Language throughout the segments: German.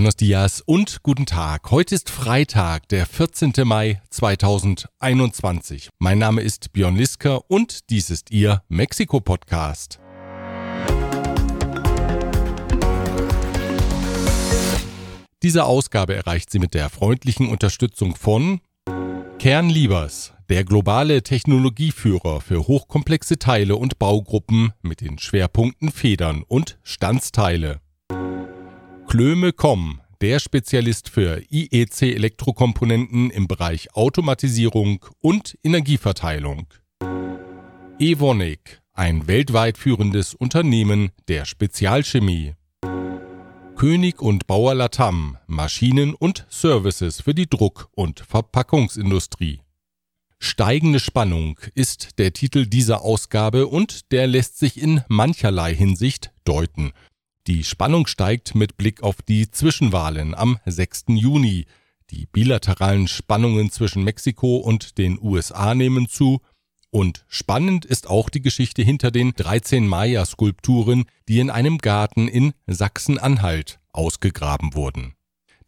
Buenos dias und guten Tag. Heute ist Freitag, der 14. Mai 2021. Mein Name ist Björn Lisker und dies ist Ihr Mexiko-Podcast. Diese Ausgabe erreicht sie mit der freundlichen Unterstützung von Kernliebers, der globale Technologieführer für hochkomplexe Teile und Baugruppen mit den Schwerpunkten Federn und Standsteile. Klöme.com, der Spezialist für IEC-Elektrokomponenten im Bereich Automatisierung und Energieverteilung. Evonik, ein weltweit führendes Unternehmen der Spezialchemie. König und Bauer Latam Maschinen und Services für die Druck- und Verpackungsindustrie. Steigende Spannung ist der Titel dieser Ausgabe und der lässt sich in mancherlei Hinsicht deuten. Die Spannung steigt mit Blick auf die Zwischenwahlen am 6. Juni. Die bilateralen Spannungen zwischen Mexiko und den USA nehmen zu und spannend ist auch die Geschichte hinter den 13 Maya-Skulpturen, die in einem Garten in Sachsen-Anhalt ausgegraben wurden.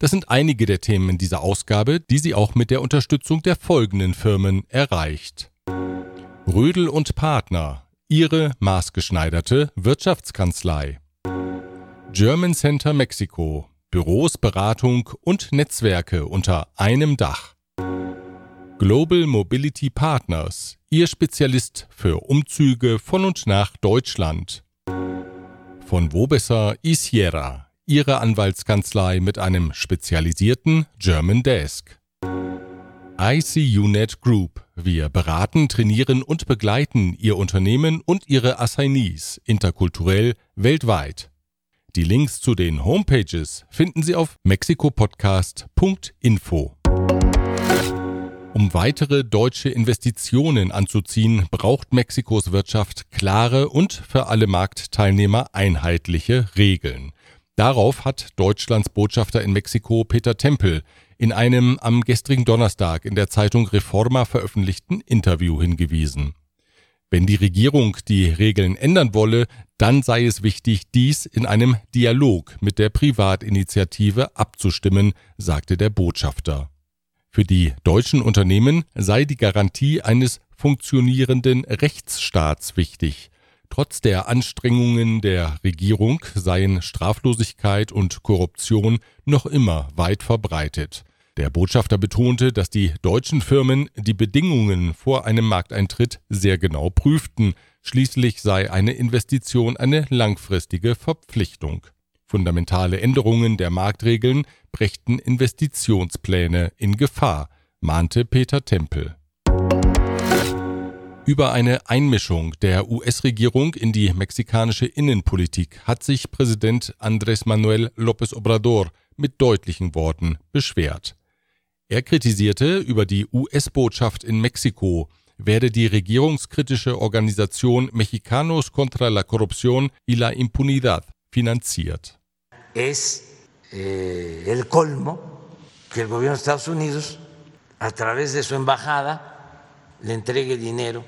Das sind einige der Themen in dieser Ausgabe, die sie auch mit der Unterstützung der folgenden Firmen erreicht. Rödel und Partner, ihre maßgeschneiderte Wirtschaftskanzlei. German Center Mexiko, Büros, Beratung und Netzwerke unter einem Dach. Global Mobility Partners, Ihr Spezialist für Umzüge von und nach Deutschland. Von Wobesser Isiera, Ihre Anwaltskanzlei mit einem spezialisierten German Desk. ICUNet Group. Wir beraten, trainieren und begleiten Ihr Unternehmen und Ihre Assignees interkulturell weltweit. Die Links zu den Homepages finden Sie auf mexikopodcast.info. Um weitere deutsche Investitionen anzuziehen, braucht Mexikos Wirtschaft klare und für alle Marktteilnehmer einheitliche Regeln. Darauf hat Deutschlands Botschafter in Mexiko Peter Tempel in einem am gestrigen Donnerstag in der Zeitung Reforma veröffentlichten Interview hingewiesen. Wenn die Regierung die Regeln ändern wolle, dann sei es wichtig, dies in einem Dialog mit der Privatinitiative abzustimmen, sagte der Botschafter. Für die deutschen Unternehmen sei die Garantie eines funktionierenden Rechtsstaats wichtig. Trotz der Anstrengungen der Regierung seien Straflosigkeit und Korruption noch immer weit verbreitet. Der Botschafter betonte, dass die deutschen Firmen die Bedingungen vor einem Markteintritt sehr genau prüften. Schließlich sei eine Investition eine langfristige Verpflichtung. Fundamentale Änderungen der Marktregeln brächten Investitionspläne in Gefahr, mahnte Peter Tempel. Über eine Einmischung der US-Regierung in die mexikanische Innenpolitik hat sich Präsident Andrés Manuel López Obrador mit deutlichen Worten beschwert. Er kritisierte, über die US-Botschaft in Mexiko werde die regierungskritische Organisation Mexicanos contra la Corrupción y la Impunidad finanziert es eh, el colmo que el gobierno de Estados Unidos, a través de su embajada, le entregue dinero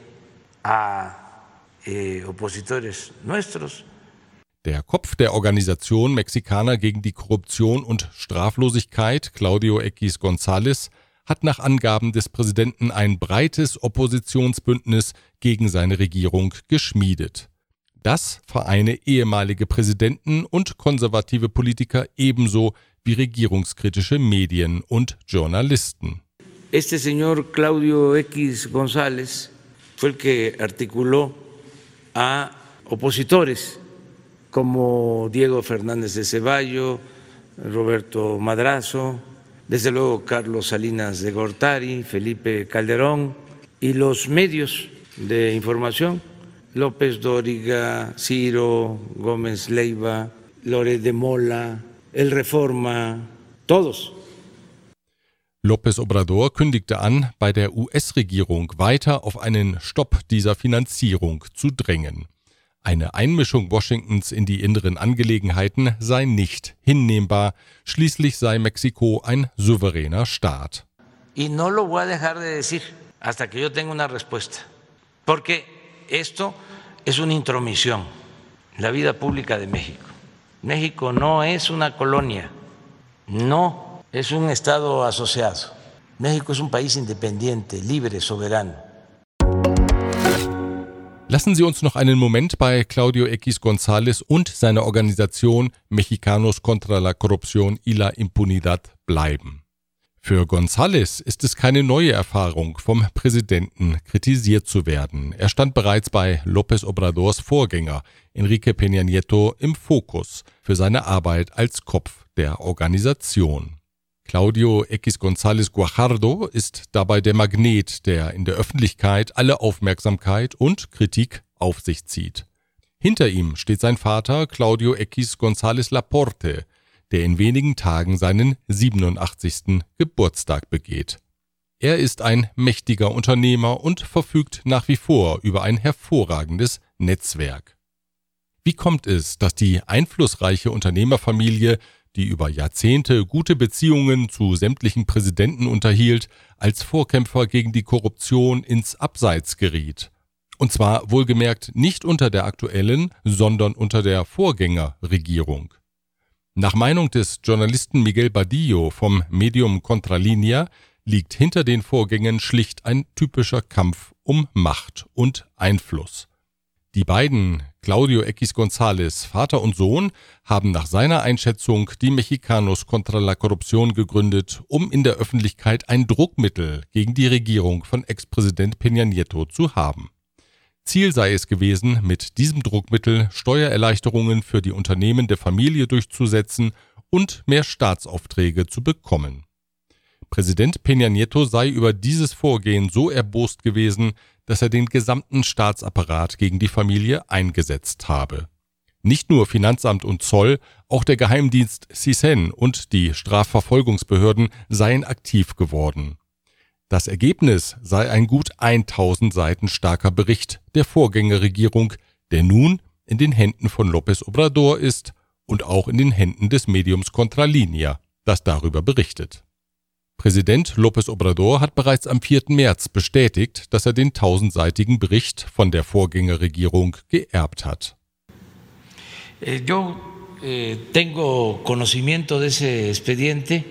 a eh, opositores nuestros. Der Kopf der Organisation Mexikaner gegen die Korruption und Straflosigkeit, Claudio X González, hat nach Angaben des Präsidenten ein breites Oppositionsbündnis gegen seine Regierung geschmiedet. Das vereine ehemalige Präsidenten und konservative Politiker ebenso wie regierungskritische Medien und Journalisten. Este señor Claudio X González fue el que articuló a opositores como Diego Fernández de Ceballo, Roberto Madrazo, desde luego Carlos Salinas de Gortari, Felipe Calderón y los medios de información López Dóriga, Ciro, Gómez Leiva, Lore de Mola, El Reforma, todos. López Obrador kündigte an, bei der US-Regierung weiter auf einen Stopp dieser Finanzierung zu drängen. Eine Einmischung Washingtons in die inneren Angelegenheiten sei nicht hinnehmbar, schließlich sei Mexiko ein souveräner Staat. Y no lo voy a dejar de decir hasta que yo. Porque esto es una intromisión en la vida pública de México. México no es es un Estado asociado. México es un país independiente, libre, soberano. Lassen Sie uns noch einen Moment bei Claudio X González und seiner Organisation Mexicanos contra la Corrupción y la Impunidad bleiben. Für González ist es keine neue Erfahrung, vom Präsidenten kritisiert zu werden. Er stand bereits bei López Obradors Vorgänger Enrique Peña Nieto im Fokus für seine Arbeit als Kopf der Organisation. Claudio X González Guajardo ist dabei der Magnet, der in der Öffentlichkeit alle Aufmerksamkeit und Kritik auf sich zieht. Hinter ihm steht sein Vater Claudio X González Laporte, der in wenigen Tagen seinen 87. Geburtstag begeht. Er ist ein mächtiger Unternehmer und verfügt nach wie vor über ein hervorragendes Netzwerk. Wie kommt es, dass die einflussreiche Unternehmerfamilie die über Jahrzehnte gute Beziehungen zu sämtlichen Präsidenten unterhielt, als Vorkämpfer gegen die Korruption ins Abseits geriet. Und zwar wohlgemerkt nicht unter der aktuellen, sondern unter der Vorgängerregierung. Nach Meinung des Journalisten Miguel Badillo vom Medium Contralinea liegt hinter den Vorgängen schlicht ein typischer Kampf um Macht und Einfluss. Die beiden, Claudio X González, Vater und Sohn, haben nach seiner Einschätzung die Mexicanos contra la Corruption gegründet, um in der Öffentlichkeit ein Druckmittel gegen die Regierung von Ex-Präsident Peña Nieto zu haben. Ziel sei es gewesen, mit diesem Druckmittel Steuererleichterungen für die Unternehmen der Familie durchzusetzen und mehr Staatsaufträge zu bekommen. Präsident Peña Nieto sei über dieses Vorgehen so erbost gewesen, dass er den gesamten Staatsapparat gegen die Familie eingesetzt habe. Nicht nur Finanzamt und Zoll, auch der Geheimdienst CISEN und die Strafverfolgungsbehörden seien aktiv geworden. Das Ergebnis sei ein gut 1000 Seiten starker Bericht der Vorgängerregierung, der nun in den Händen von López Obrador ist und auch in den Händen des Mediums Contralinea, das darüber berichtet. Präsident López Obrador hat bereits am 4. März bestätigt, dass er den tausendseitigen Bericht von der Vorgängerregierung geerbt hat. Eh, yo eh, tengo conocimiento de ese expediente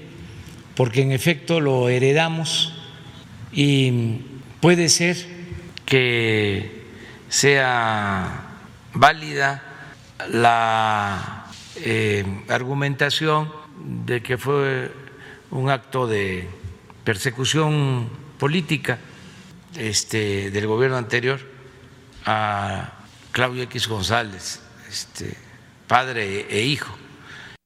porque en efecto lo heredamos y puede ser que sea válida la eh, argumentación de que fue un acto de persecución política este, del gobierno anterior a Claudio X González, este, padre e hijo.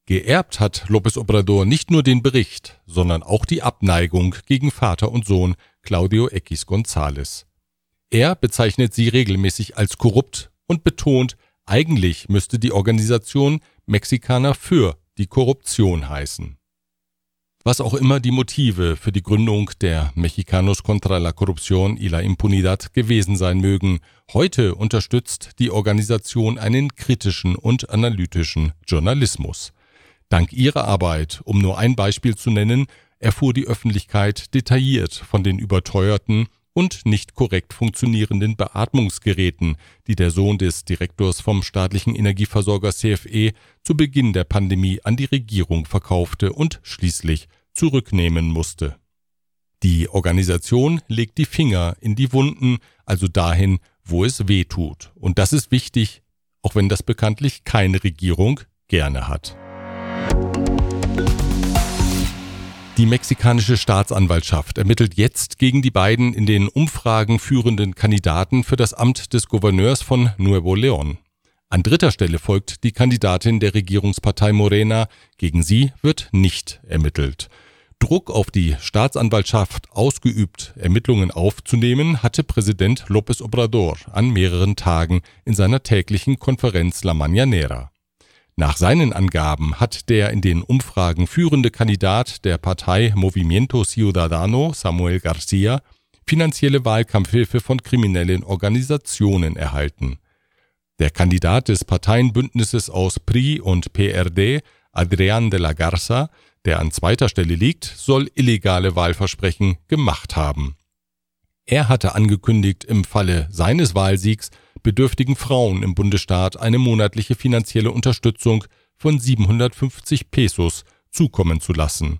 Geerbt hat López Obrador nicht nur den Bericht, sondern auch die Abneigung gegen Vater und Sohn Claudio X González. Er bezeichnet sie regelmäßig als korrupt und betont, eigentlich müsste die Organisation Mexikaner für die Korruption heißen. Was auch immer die Motive für die Gründung der Mexicanos contra la Corrupción y la Impunidad gewesen sein mögen, heute unterstützt die Organisation einen kritischen und analytischen Journalismus. Dank ihrer Arbeit, um nur ein Beispiel zu nennen, erfuhr die Öffentlichkeit detailliert von den überteuerten und nicht korrekt funktionierenden Beatmungsgeräten, die der Sohn des Direktors vom staatlichen Energieversorger CFE zu Beginn der Pandemie an die Regierung verkaufte und schließlich zurücknehmen musste. Die Organisation legt die Finger in die Wunden, also dahin, wo es weh tut. Und das ist wichtig, auch wenn das bekanntlich keine Regierung gerne hat. Die mexikanische Staatsanwaltschaft ermittelt jetzt gegen die beiden in den Umfragen führenden Kandidaten für das Amt des Gouverneurs von Nuevo León. An dritter Stelle folgt die Kandidatin der Regierungspartei Morena, gegen sie wird nicht ermittelt. Druck auf die Staatsanwaltschaft ausgeübt, Ermittlungen aufzunehmen, hatte Präsident López Obrador an mehreren Tagen in seiner täglichen Konferenz La Mañanera. Nach seinen Angaben hat der in den Umfragen führende Kandidat der Partei Movimiento Ciudadano, Samuel Garcia, finanzielle Wahlkampfhilfe von kriminellen Organisationen erhalten. Der Kandidat des Parteienbündnisses aus PRI und PRD, Adrián de la Garza, der an zweiter Stelle liegt, soll illegale Wahlversprechen gemacht haben. Er hatte angekündigt, im Falle seines Wahlsiegs bedürftigen Frauen im Bundesstaat eine monatliche finanzielle Unterstützung von 750 Pesos zukommen zu lassen.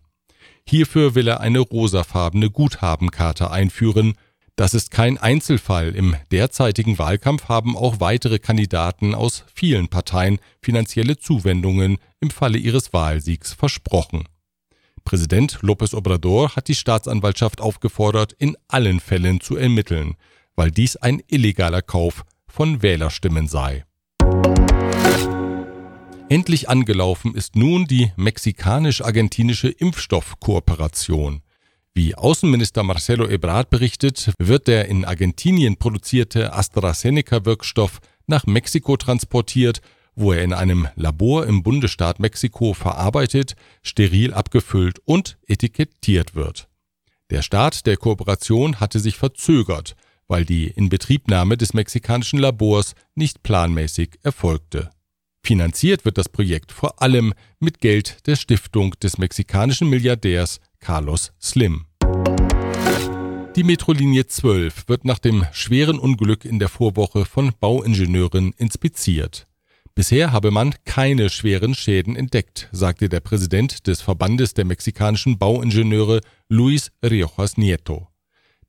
Hierfür will er eine rosafarbene Guthabenkarte einführen. Das ist kein Einzelfall. Im derzeitigen Wahlkampf haben auch weitere Kandidaten aus vielen Parteien finanzielle Zuwendungen im Falle ihres Wahlsiegs versprochen. Präsident López Obrador hat die Staatsanwaltschaft aufgefordert, in allen Fällen zu ermitteln, weil dies ein illegaler Kauf von Wählerstimmen sei. Endlich angelaufen ist nun die mexikanisch-argentinische Impfstoffkooperation. Wie Außenminister Marcelo Ebrard berichtet, wird der in Argentinien produzierte AstraZeneca-Wirkstoff nach Mexiko transportiert, wo er in einem Labor im Bundesstaat Mexiko verarbeitet, steril abgefüllt und etikettiert wird. Der Start der Kooperation hatte sich verzögert, weil die Inbetriebnahme des mexikanischen Labors nicht planmäßig erfolgte. Finanziert wird das Projekt vor allem mit Geld der Stiftung des mexikanischen Milliardärs Carlos Slim. Die Metrolinie 12 wird nach dem schweren Unglück in der Vorwoche von Bauingenieuren inspiziert. Bisher habe man keine schweren Schäden entdeckt, sagte der Präsident des Verbandes der mexikanischen Bauingenieure Luis Riojas Nieto.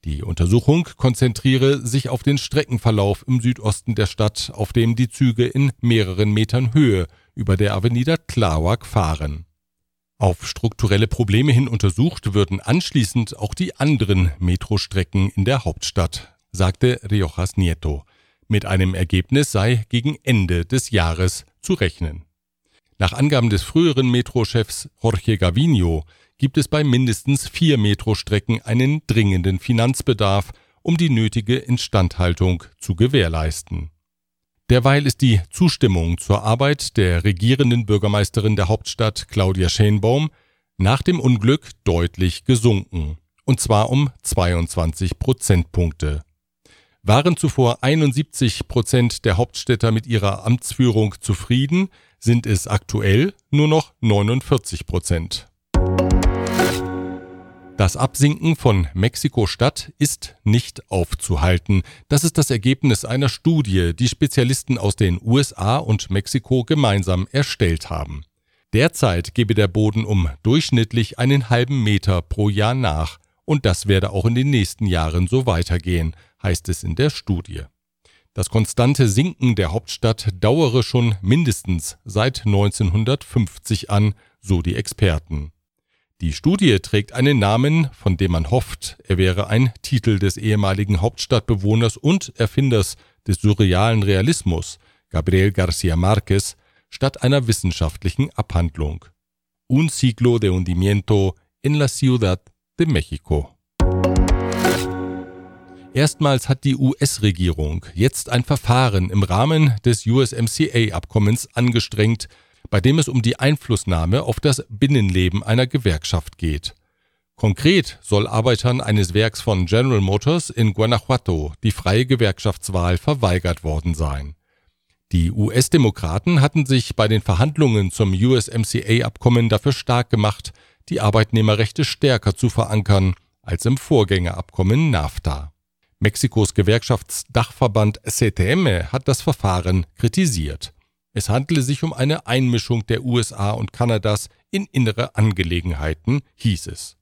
Die Untersuchung konzentriere sich auf den Streckenverlauf im Südosten der Stadt, auf dem die Züge in mehreren Metern Höhe über der Avenida Tláhuac fahren. Auf strukturelle Probleme hin untersucht würden anschließend auch die anderen Metrostrecken in der Hauptstadt, sagte Riojas Nieto. Mit einem Ergebnis sei gegen Ende des Jahres zu rechnen. Nach Angaben des früheren Metrochefs Jorge Gavino gibt es bei mindestens vier Metrostrecken einen dringenden Finanzbedarf, um die nötige Instandhaltung zu gewährleisten. Derweil ist die Zustimmung zur Arbeit der regierenden Bürgermeisterin der Hauptstadt Claudia Schenbaum nach dem Unglück deutlich gesunken, und zwar um 22 Prozentpunkte. Waren zuvor 71 Prozent der Hauptstädter mit ihrer Amtsführung zufrieden, sind es aktuell nur noch 49 Prozent. Das Absinken von Mexiko-Stadt ist nicht aufzuhalten. Das ist das Ergebnis einer Studie, die Spezialisten aus den USA und Mexiko gemeinsam erstellt haben. Derzeit gebe der Boden um durchschnittlich einen halben Meter pro Jahr nach, und das werde auch in den nächsten Jahren so weitergehen, heißt es in der Studie. Das konstante Sinken der Hauptstadt dauere schon mindestens seit 1950 an, so die Experten. Die Studie trägt einen Namen, von dem man hofft, er wäre ein Titel des ehemaligen Hauptstadtbewohners und Erfinders des surrealen Realismus, Gabriel García Márquez, statt einer wissenschaftlichen Abhandlung. Un ciclo de hundimiento en la Ciudad de México. Erstmals hat die US-Regierung jetzt ein Verfahren im Rahmen des USMCA-Abkommens angestrengt, bei dem es um die Einflussnahme auf das Binnenleben einer Gewerkschaft geht. Konkret soll Arbeitern eines Werks von General Motors in Guanajuato die freie Gewerkschaftswahl verweigert worden sein. Die US-Demokraten hatten sich bei den Verhandlungen zum USMCA-Abkommen dafür stark gemacht, die Arbeitnehmerrechte stärker zu verankern als im Vorgängerabkommen NAFTA. Mexikos Gewerkschaftsdachverband CTM hat das Verfahren kritisiert. Es handele sich um eine Einmischung der USA und Kanadas in innere Angelegenheiten, hieß es.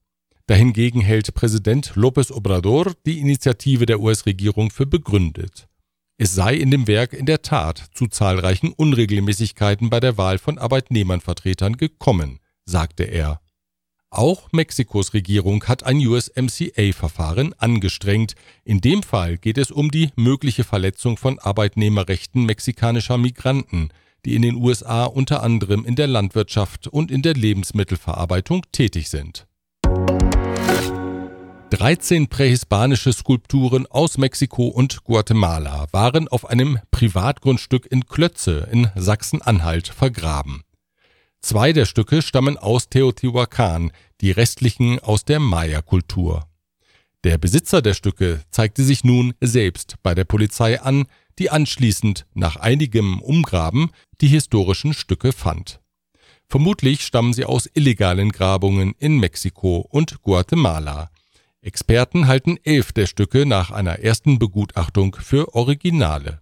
Dahingegen hält Präsident López Obrador die Initiative der US-Regierung für begründet. Es sei in dem Werk in der Tat zu zahlreichen Unregelmäßigkeiten bei der Wahl von Arbeitnehmernvertretern gekommen, sagte er. Auch Mexikos Regierung hat ein USMCA-Verfahren angestrengt. In dem Fall geht es um die mögliche Verletzung von Arbeitnehmerrechten mexikanischer Migranten, die in den USA unter anderem in der Landwirtschaft und in der Lebensmittelverarbeitung tätig sind. 13 prähispanische Skulpturen aus Mexiko und Guatemala waren auf einem Privatgrundstück in Klötze in Sachsen-Anhalt vergraben. Zwei der Stücke stammen aus Teotihuacan, die restlichen aus der Maya-Kultur. Der Besitzer der Stücke zeigte sich nun selbst bei der Polizei an, die anschließend nach einigem Umgraben die historischen Stücke fand. Vermutlich stammen sie aus illegalen Grabungen in Mexiko und Guatemala. Experten halten elf der Stücke nach einer ersten Begutachtung für Originale.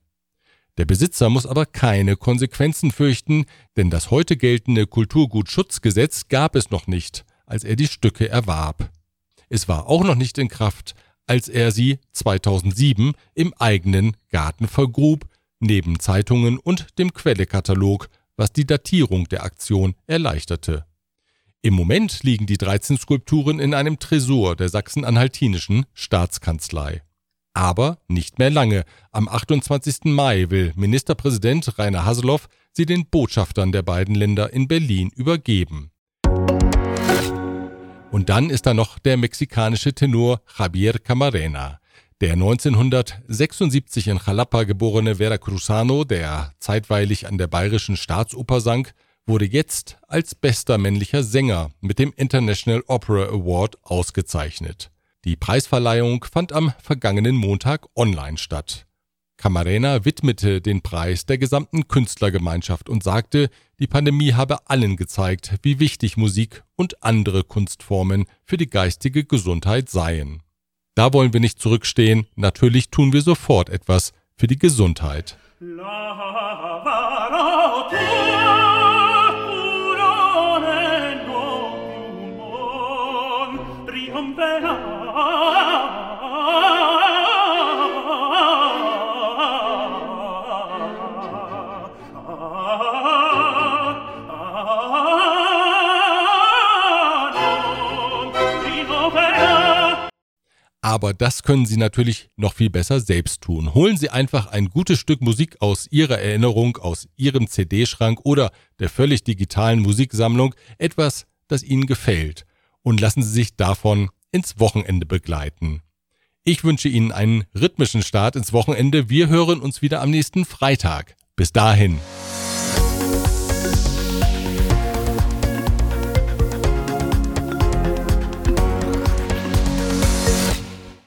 Der Besitzer muss aber keine Konsequenzen fürchten, denn das heute geltende Kulturgutschutzgesetz gab es noch nicht, als er die Stücke erwarb. Es war auch noch nicht in Kraft, als er sie 2007 im eigenen Garten vergrub, neben Zeitungen und dem Quellekatalog, was die Datierung der Aktion erleichterte. Im Moment liegen die 13 Skulpturen in einem Tresor der sachsen-anhaltinischen Staatskanzlei. Aber nicht mehr lange. Am 28. Mai will Ministerpräsident Rainer Haseloff sie den Botschaftern der beiden Länder in Berlin übergeben. Und dann ist da noch der mexikanische Tenor Javier Camarena. Der 1976 in Jalapa geborene Veracruzano, der zeitweilig an der Bayerischen Staatsoper sang, wurde jetzt als bester männlicher Sänger mit dem International Opera Award ausgezeichnet. Die Preisverleihung fand am vergangenen Montag online statt. Camarena widmete den Preis der gesamten Künstlergemeinschaft und sagte, die Pandemie habe allen gezeigt, wie wichtig Musik und andere Kunstformen für die geistige Gesundheit seien. Da wollen wir nicht zurückstehen, natürlich tun wir sofort etwas für die Gesundheit. Aber das können Sie natürlich noch viel besser selbst tun. Holen Sie einfach ein gutes Stück Musik aus Ihrer Erinnerung, aus Ihrem CD-Schrank oder der völlig digitalen Musiksammlung, etwas, das Ihnen gefällt, und lassen Sie sich davon ins Wochenende begleiten. Ich wünsche Ihnen einen rhythmischen Start ins Wochenende. Wir hören uns wieder am nächsten Freitag. Bis dahin.